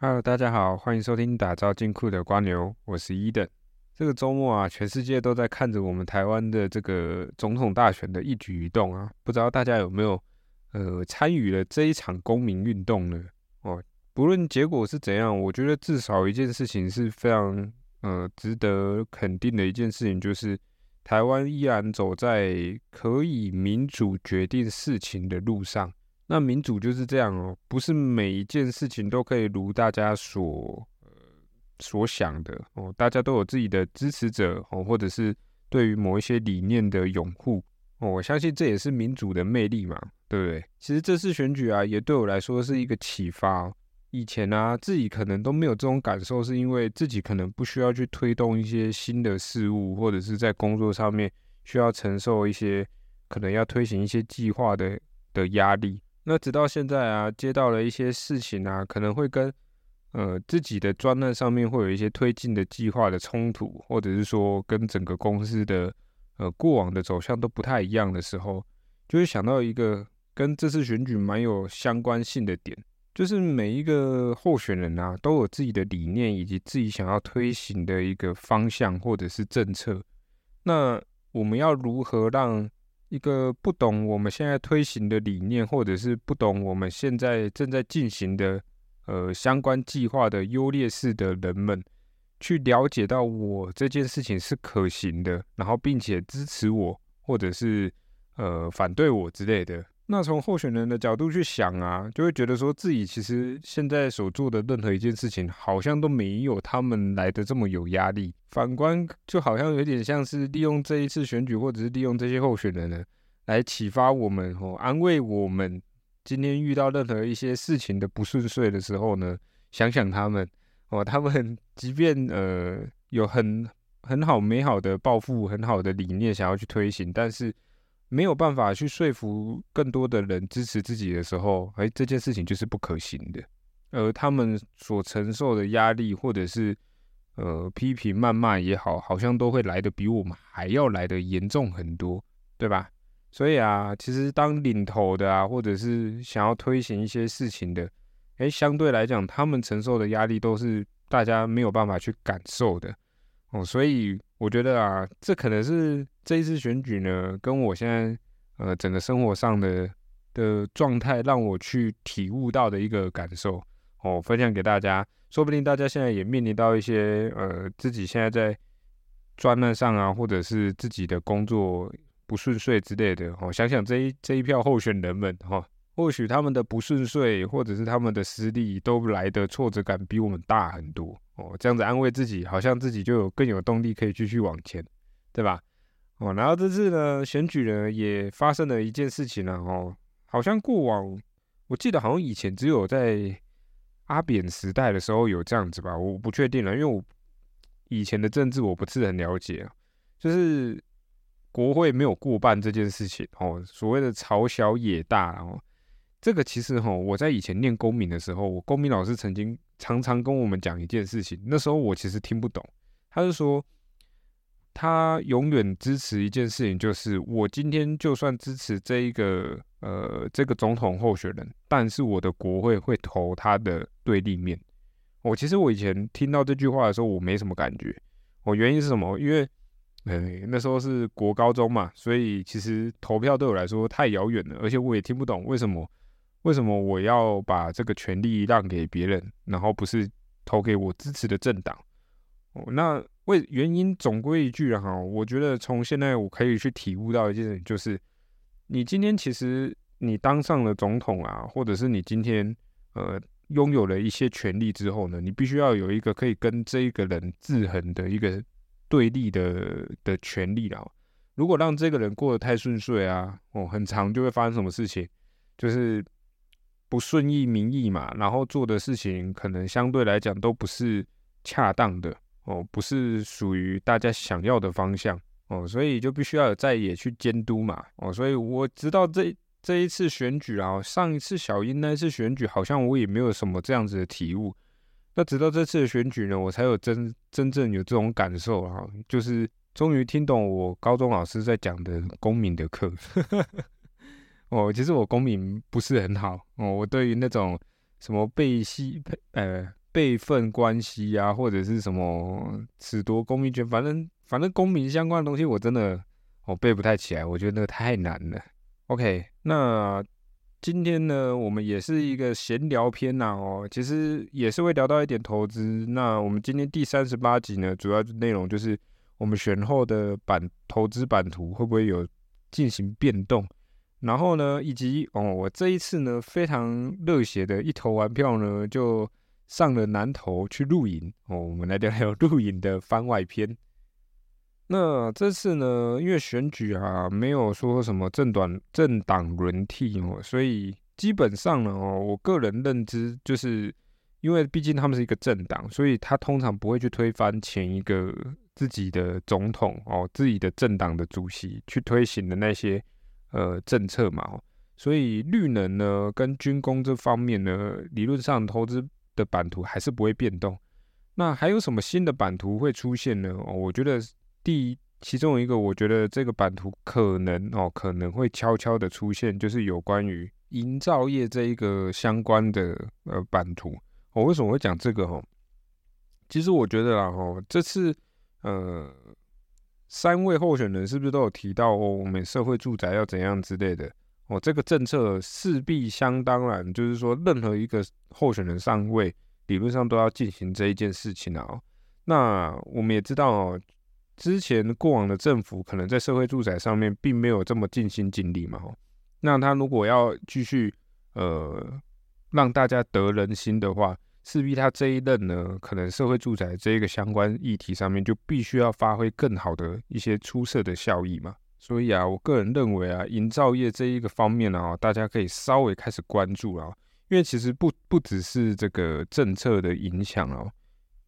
Hello，大家好，欢迎收听打造金库的瓜牛，我是伊登。这个周末啊，全世界都在看着我们台湾的这个总统大选的一举一动啊，不知道大家有没有呃参与了这一场公民运动呢？哦，不论结果是怎样，我觉得至少一件事情是非常呃值得肯定的一件事情，就是台湾依然走在可以民主决定事情的路上。那民主就是这样哦，不是每一件事情都可以如大家所呃所想的哦，大家都有自己的支持者哦，或者是对于某一些理念的拥护哦，我相信这也是民主的魅力嘛，对不对？其实这次选举啊，也对我来说是一个启发。以前啊，自己可能都没有这种感受，是因为自己可能不需要去推动一些新的事物，或者是在工作上面需要承受一些可能要推行一些计划的的压力。那直到现在啊，接到了一些事情啊，可能会跟呃自己的专案上面会有一些推进的计划的冲突，或者是说跟整个公司的呃过往的走向都不太一样的时候，就会想到一个跟这次选举蛮有相关性的点，就是每一个候选人啊都有自己的理念以及自己想要推行的一个方向或者是政策，那我们要如何让？一个不懂我们现在推行的理念，或者是不懂我们现在正在进行的呃相关计划的优劣势的人们，去了解到我这件事情是可行的，然后并且支持我，或者是呃反对我之类的。那从候选人的角度去想啊，就会觉得说自己其实现在所做的任何一件事情，好像都没有他们来的这么有压力。反观，就好像有点像是利用这一次选举，或者是利用这些候选人呢，来启发我们哦，安慰我们。今天遇到任何一些事情的不顺遂的时候呢，想想他们哦，他们即便呃有很很好美好的抱负、很好的理念想要去推行，但是。没有办法去说服更多的人支持自己的时候，哎，这件事情就是不可行的。而他们所承受的压力，或者是呃批评、谩骂也好，好像都会来的比我们还要来的严重很多，对吧？所以啊，其实当领头的啊，或者是想要推行一些事情的，哎，相对来讲，他们承受的压力都是大家没有办法去感受的。哦，所以我觉得啊，这可能是这一次选举呢，跟我现在呃整个生活上的的状态，让我去体悟到的一个感受哦，分享给大家。说不定大家现在也面临到一些呃自己现在在专案上啊，或者是自己的工作不顺遂之类的哦。想想这一这一票候选人们哈，或许他们的不顺遂，或者是他们的失利，都来的挫折感比我们大很多。哦，这样子安慰自己，好像自己就有更有动力可以继续往前，对吧？哦，然后这次呢，选举呢也发生了一件事情了哦，好像过往我记得好像以前只有在阿扁时代的时候有这样子吧，我不确定了，因为我以前的政治我不是很了解啊，就是国会没有过半这件事情哦，所谓的朝小野大哦，这个其实哈，我在以前念公民的时候，我公民老师曾经。常常跟我们讲一件事情，那时候我其实听不懂。他是说，他永远支持一件事情，就是我今天就算支持这一个呃这个总统候选人，但是我的国会会投他的对立面。我其实我以前听到这句话的时候，我没什么感觉。我原因是什么？因为呃那时候是国高中嘛，所以其实投票对我来说太遥远了，而且我也听不懂为什么。为什么我要把这个权利让给别人，然后不是投给我支持的政党？哦，那为原因总归一句哈，我觉得从现在我可以去体悟到一件事，就是你今天其实你当上了总统啊，或者是你今天呃拥有了一些权利之后呢，你必须要有一个可以跟这一个人制衡的一个对立的的权利了。如果让这个人过得太顺遂啊，哦，很长就会发生什么事情，就是。不顺意民意嘛，然后做的事情可能相对来讲都不是恰当的哦，不是属于大家想要的方向哦，所以就必须要有在野去监督嘛哦，所以我知道这这一次选举啊，上一次小英那一次选举好像我也没有什么这样子的体悟，那直到这次的选举呢，我才有真真正有这种感受哈，就是终于听懂我高中老师在讲的公民的课。哦，其实我公民不是很好哦。我对于那种什么背西背呃辈分关系啊，或者是什么褫夺公民权，反正反正公民相关的东西，我真的我背不太起来，我觉得那个太难了。OK，那今天呢，我们也是一个闲聊篇呐，哦，其实也是会聊到一点投资。那我们今天第三十八集呢，主要内容就是我们选后的版投资版图会不会有进行变动。然后呢，以及哦，我这一次呢非常热血的一投完票呢，就上了南投去露营哦。我们来聊聊露营的番外篇。那这次呢，因为选举啊，没有说什么政短政党轮替哦，所以基本上呢，哦，我个人认知就是，因为毕竟他们是一个政党，所以他通常不会去推翻前一个自己的总统哦，自己的政党的主席去推行的那些。呃，政策嘛，所以绿能呢跟军工这方面呢，理论上投资的版图还是不会变动。那还有什么新的版图会出现呢？我觉得第其中一个，我觉得这个版图可能哦，可能会悄悄的出现，就是有关于营造业这一个相关的呃版图。我为什么会讲这个？哦，其实我觉得啊，哦，这次呃。三位候选人是不是都有提到哦？我们社会住宅要怎样之类的哦？这个政策势必相当然，就是说任何一个候选人上位，理论上都要进行这一件事情啊。那我们也知道哦，之前过往的政府可能在社会住宅上面并没有这么尽心尽力嘛。那他如果要继续呃让大家得人心的话，势必他这一任呢，可能社会住宅这一个相关议题上面就必须要发挥更好的一些出色的效益嘛。所以啊，我个人认为啊，营造业这一个方面啊，大家可以稍微开始关注啊，因为其实不不只是这个政策的影响哦，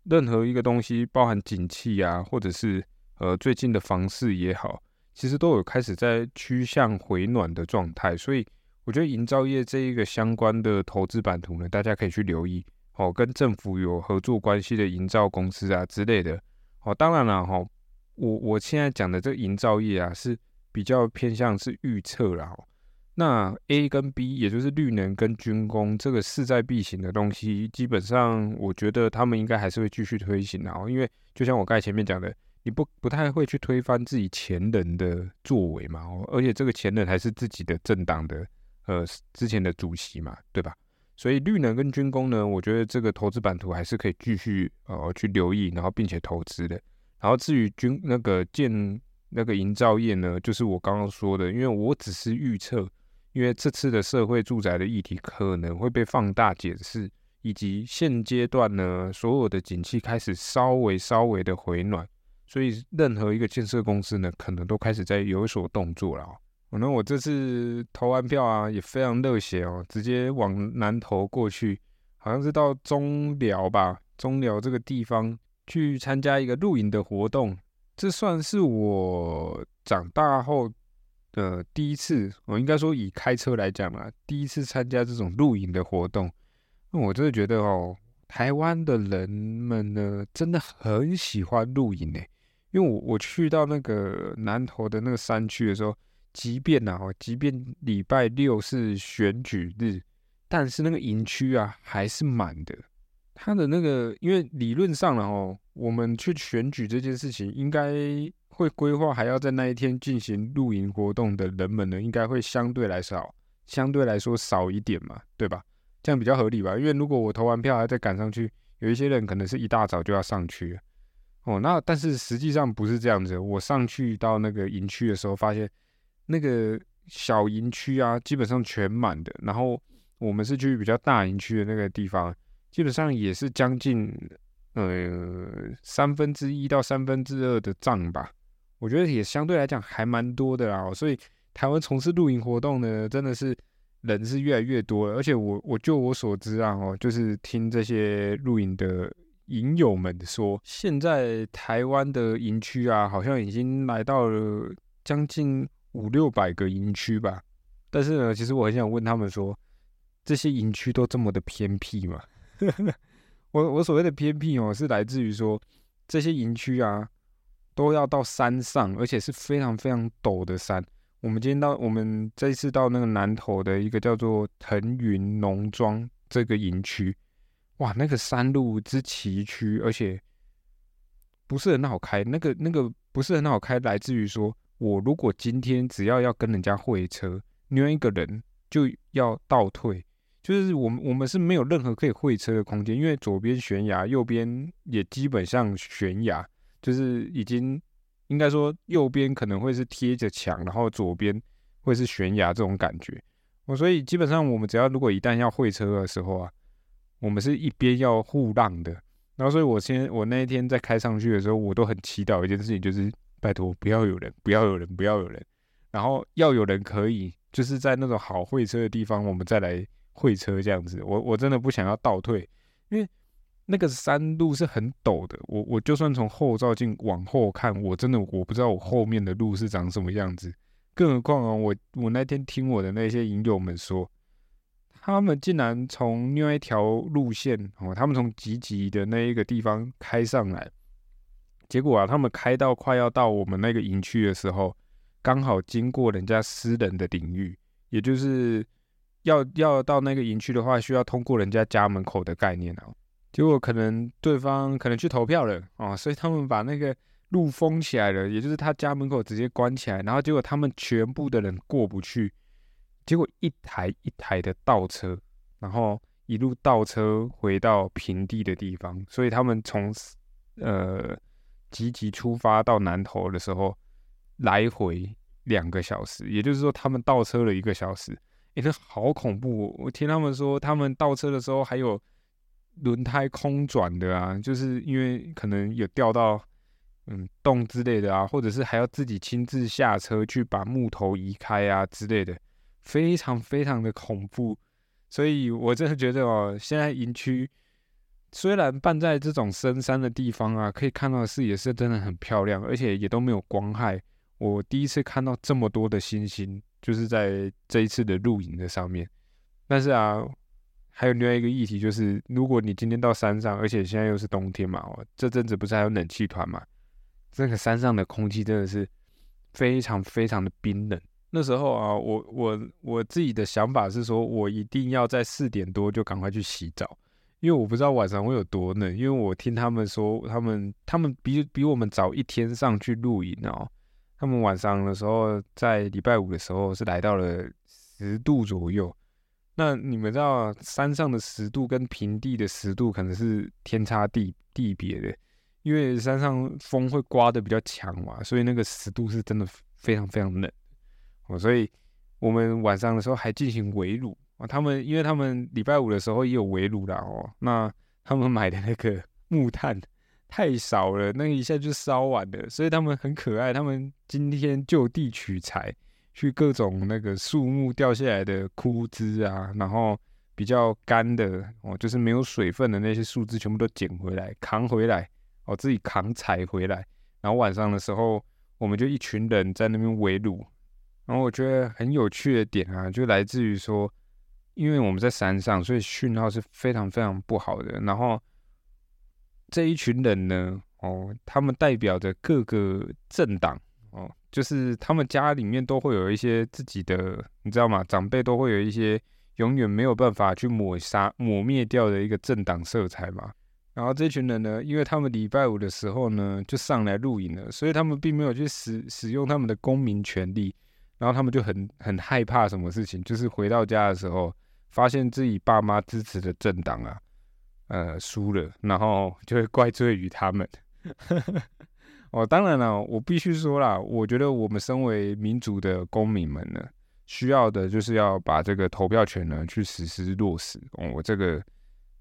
任何一个东西，包含景气啊，或者是呃最近的房市也好，其实都有开始在趋向回暖的状态。所以我觉得营造业这一个相关的投资版图呢，大家可以去留意。哦，跟政府有合作关系的营造公司啊之类的，哦，当然了，哈，我我现在讲的这个营造业啊，是比较偏向是预测啦。那 A 跟 B，也就是绿能跟军工这个势在必行的东西，基本上我觉得他们应该还是会继续推行的。因为就像我刚才前面讲的，你不不太会去推翻自己前人的作为嘛，而且这个前人还是自己的政党的呃之前的主席嘛，对吧？所以绿能跟军工呢，我觉得这个投资版图还是可以继续呃去留意，然后并且投资的。然后至于军那个建那个营造业呢，就是我刚刚说的，因为我只是预测，因为这次的社会住宅的议题可能会被放大解释，以及现阶段呢所有的景气开始稍微稍微的回暖，所以任何一个建设公司呢，可能都开始在有所动作了。可能我这次投完票啊，也非常热血哦，直接往南投过去，好像是到中寮吧，中寮这个地方去参加一个露营的活动。这算是我长大后的第一次，我应该说以开车来讲啊，第一次参加这种露营的活动。那我真的觉得哦，台湾的人们呢，真的很喜欢露营诶，因为我我去到那个南投的那个山区的时候。即便呐，即便礼拜六是选举日，但是那个营区啊还是满的。他的那个，因为理论上了哦，我们去选举这件事情，应该会规划还要在那一天进行露营活动的人们呢，应该会相对来少，相对来说少一点嘛，对吧？这样比较合理吧？因为如果我投完票还再赶上去，有一些人可能是一大早就要上去哦。那但是实际上不是这样子，我上去到那个营区的时候，发现。那个小营区啊，基本上全满的。然后我们是去比较大营区的那个地方，基本上也是将近呃三分之一到三分之二的帐吧。我觉得也相对来讲还蛮多的啦。所以台湾从事露营活动呢，真的是人是越来越多了。而且我我就我所知啊，哦，就是听这些露营的营友们说，现在台湾的营区啊，好像已经来到了将近。五六百个营区吧，但是呢，其实我很想问他们说，这些营区都这么的偏僻吗？我我所谓的偏僻哦，是来自于说这些营区啊，都要到山上，而且是非常非常陡的山。我们今天到我们这次到那个南头的一个叫做腾云农庄这个营区，哇，那个山路之崎岖，而且不是很好开。那个那个不是很好开，来自于说我如果今天只要要跟人家会车，另外一个人就要倒退，就是我们我们是没有任何可以会车的空间，因为左边悬崖，右边也基本上悬崖，就是已经应该说右边可能会是贴着墙，然后左边会是悬崖这种感觉。我所以基本上我们只要如果一旦要会车的时候啊。我们是一边要互让的，然后所以我先我那一天在开上去的时候，我都很祈祷一件事情，就是拜托不要有人，不要有人，不要有人，然后要有人可以，就是在那种好会车的地方，我们再来会车这样子。我我真的不想要倒退，因为那个山路是很陡的，我我就算从后照镜往后看，我真的我不知道我后面的路是长什么样子，更何况啊，我我那天听我的那些营友们说。他们竟然从另外一条路线哦，他们从吉吉的那一个地方开上来，结果啊，他们开到快要到我们那个营区的时候，刚好经过人家私人的领域，也就是要要到那个营区的话，需要通过人家家门口的概念啊。结果可能对方可能去投票了啊，所以他们把那个路封起来了，也就是他家门口直接关起来，然后结果他们全部的人过不去。结果一台一台的倒车，然后一路倒车回到平地的地方，所以他们从呃吉吉出发到南头的时候，来回两个小时，也就是说他们倒车了一个小时，哎，那好恐怖！我听他们说，他们倒车的时候还有轮胎空转的啊，就是因为可能有掉到嗯洞之类的啊，或者是还要自己亲自下车去把木头移开啊之类的。非常非常的恐怖，所以我真的觉得哦，现在营区虽然办在这种深山的地方啊，可以看到的视野是真的很漂亮，而且也都没有光害。我第一次看到这么多的星星，就是在这一次的露营的上面。但是啊，还有另外一个议题，就是如果你今天到山上，而且现在又是冬天嘛，哦，这阵子不是还有冷气团嘛，这个山上的空气真的是非常非常的冰冷。那时候啊，我我我自己的想法是说，我一定要在四点多就赶快去洗澡，因为我不知道晚上会有多冷。因为我听他们说，他们他们比比我们早一天上去露营哦，他们晚上的时候在礼拜五的时候是来到了十度左右。那你们知道山上的十度跟平地的十度可能是天差地地别的，因为山上风会刮的比较强嘛，所以那个十度是真的非常非常冷。哦，所以我们晚上的时候还进行围炉啊。他们因为他们礼拜五的时候也有围炉啦哦。那他们买的那个 木炭太少了，那一下就烧完了。所以他们很可爱，他们今天就地取材，去各种那个树木掉下来的枯枝啊，然后比较干的哦，就是没有水分的那些树枝，全部都捡回来，扛回来哦，自己扛采回来。然后晚上的时候，我们就一群人在那边围炉。然后我觉得很有趣的点啊，就来自于说，因为我们在山上，所以讯号是非常非常不好的。然后这一群人呢，哦，他们代表着各个政党，哦，就是他们家里面都会有一些自己的，你知道吗？长辈都会有一些永远没有办法去抹杀、抹灭掉的一个政党色彩嘛。然后这群人呢，因为他们礼拜五的时候呢就上来露营了，所以他们并没有去使使用他们的公民权利。然后他们就很很害怕什么事情，就是回到家的时候，发现自己爸妈支持的政党啊，呃输了，然后就会怪罪于他们。哦，当然了，我必须说啦，我觉得我们身为民主的公民们呢，需要的就是要把这个投票权呢去实施落实。哦，我这个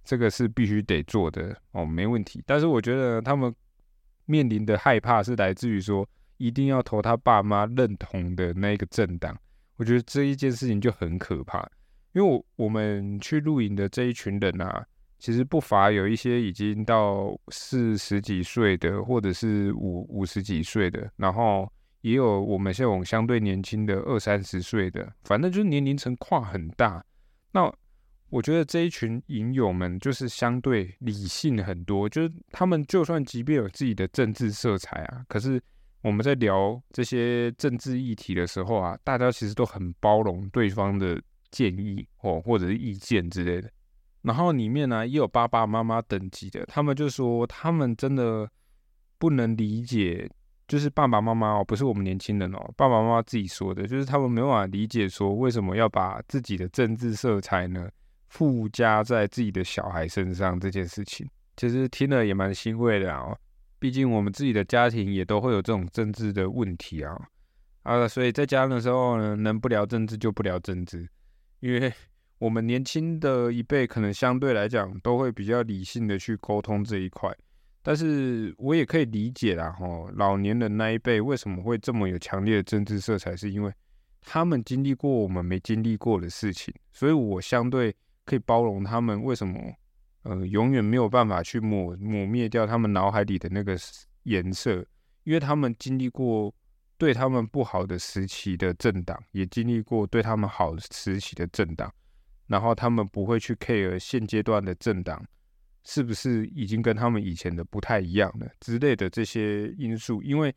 这个是必须得做的哦，没问题。但是我觉得他们面临的害怕是来自于说。一定要投他爸妈认同的那个政党，我觉得这一件事情就很可怕。因为我我们去露营的这一群人啊，其实不乏有一些已经到四十几岁的，或者是五五十几岁的，然后也有我们这种相对年轻的二三十岁的，反正就是年龄层跨很大。那我觉得这一群营友们就是相对理性很多，就是他们就算即便有自己的政治色彩啊，可是。我们在聊这些政治议题的时候啊，大家其实都很包容对方的建议哦，或者是意见之类的。然后里面呢也有爸爸妈妈等级的，他们就说他们真的不能理解，就是爸爸妈妈哦，不是我们年轻人哦，爸爸妈妈自己说的，就是他们没办法理解说为什么要把自己的政治色彩呢附加在自己的小孩身上这件事情，其实听了也蛮欣慰的啊，毕竟我们自己的家庭也都会有这种政治的问题啊，啊，所以在家的时候呢，能不聊政治就不聊政治，因为。我们年轻的一辈可能相对来讲都会比较理性的去沟通这一块，但是我也可以理解啦，吼，老年人那一辈为什么会这么有强烈的政治色彩，是因为他们经历过我们没经历过的事情，所以我相对可以包容他们为什么，呃，永远没有办法去抹抹灭掉他们脑海里的那个颜色，因为他们经历过对他们不好的时期的政党，也经历过对他们好时期的政党。然后他们不会去 care 现阶段的政党是不是已经跟他们以前的不太一样了之类的这些因素，因为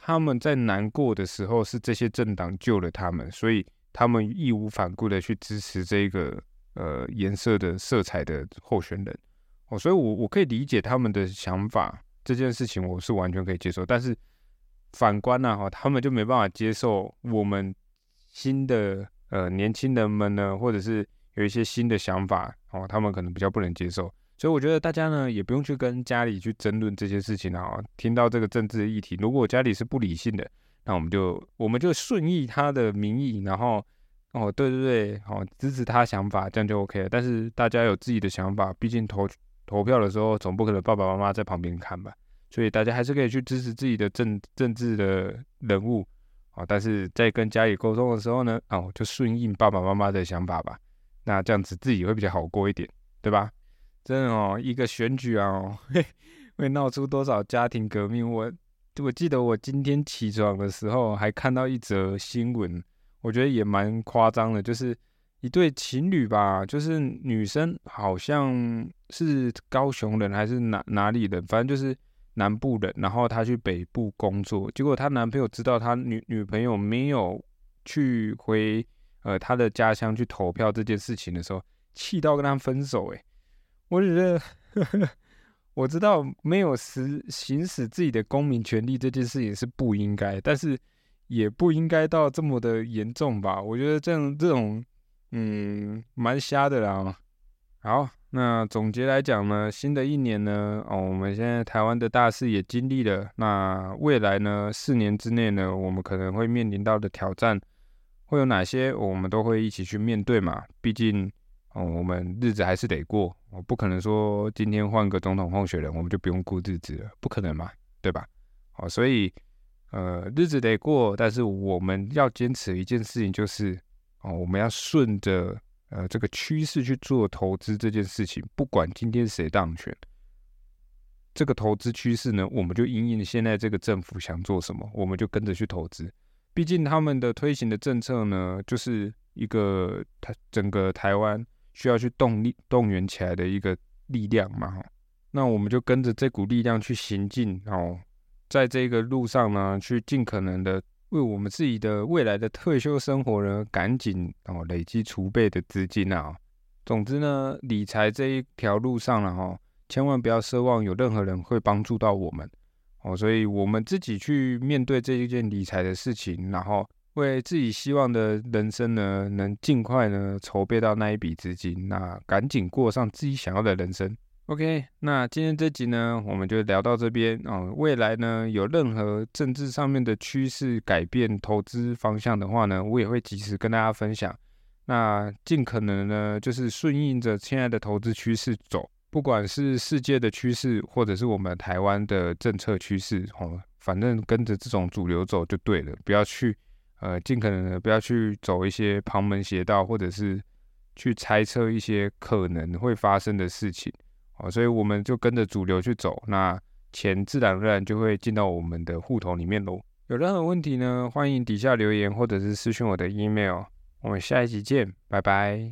他们在难过的时候是这些政党救了他们，所以他们义无反顾的去支持这个呃颜色的色彩的候选人哦，所以我我可以理解他们的想法，这件事情我是完全可以接受，但是反观呢哈，他们就没办法接受我们新的呃年轻人们呢，或者是。有一些新的想法哦，他们可能比较不能接受，所以我觉得大家呢也不用去跟家里去争论这些事情啊。听到这个政治议题，如果家里是不理性的，那我们就我们就顺应他的民意，然后哦，对对对，哦支持他想法，这样就 OK 了。但是大家有自己的想法，毕竟投投票的时候总不可能爸爸妈妈在旁边看吧，所以大家还是可以去支持自己的政政治的人物啊。但是在跟家里沟通的时候呢，哦就顺应爸爸妈妈的想法吧。那这样子自己会比较好过一点，对吧？真的哦，一个选举啊，会闹出多少家庭革命？我我记得我今天起床的时候还看到一则新闻，我觉得也蛮夸张的，就是一对情侣吧，就是女生好像是高雄人还是哪哪里人，反正就是南部人，然后她去北部工作，结果她男朋友知道她女女朋友没有去回。呃，他的家乡去投票这件事情的时候，气到跟他分手。哎，我觉得呵呵 我知道没有实行使自己的公民权利这件事情是不应该，但是也不应该到这么的严重吧？我觉得这样这种，嗯，蛮瞎的啦。好，那总结来讲呢，新的一年呢，哦，我们现在台湾的大事也经历了，那未来呢，四年之内呢，我们可能会面临到的挑战。会有哪些，我们都会一起去面对嘛。毕竟，哦，我们日子还是得过，我不可能说今天换个总统候选人，我们就不用过日子了，不可能嘛，对吧？哦，所以，呃，日子得过，但是我们要坚持一件事情，就是哦，我们要顺着呃这个趋势去做投资这件事情。不管今天谁当选，这个投资趋势呢，我们就因应现在这个政府想做什么，我们就跟着去投资。毕竟他们的推行的政策呢，就是一个台整个台湾需要去动力动员起来的一个力量嘛，那我们就跟着这股力量去行进哦，在这个路上呢，去尽可能的为我们自己的未来的退休生活呢，赶紧哦累积储备的资金啊。总之呢，理财这一条路上了哈，千万不要奢望有任何人会帮助到我们。哦，所以我们自己去面对这一件理财的事情，然后为自己希望的人生呢，能尽快呢筹备到那一笔资金，那赶紧过上自己想要的人生。OK，那今天这集呢，我们就聊到这边哦。未来呢，有任何政治上面的趋势改变投资方向的话呢，我也会及时跟大家分享。那尽可能呢，就是顺应着现在的投资趋势走。不管是世界的趋势，或者是我们台湾的政策趋势，哦，反正跟着这种主流走就对了，不要去，呃，尽可能的不要去走一些旁门邪道，或者是去猜测一些可能会发生的事情，哦，所以我们就跟着主流去走，那钱自然而然就会进到我们的户头里面喽。有任何问题呢，欢迎底下留言，或者是私讯我的 email。我们下一集见，拜拜。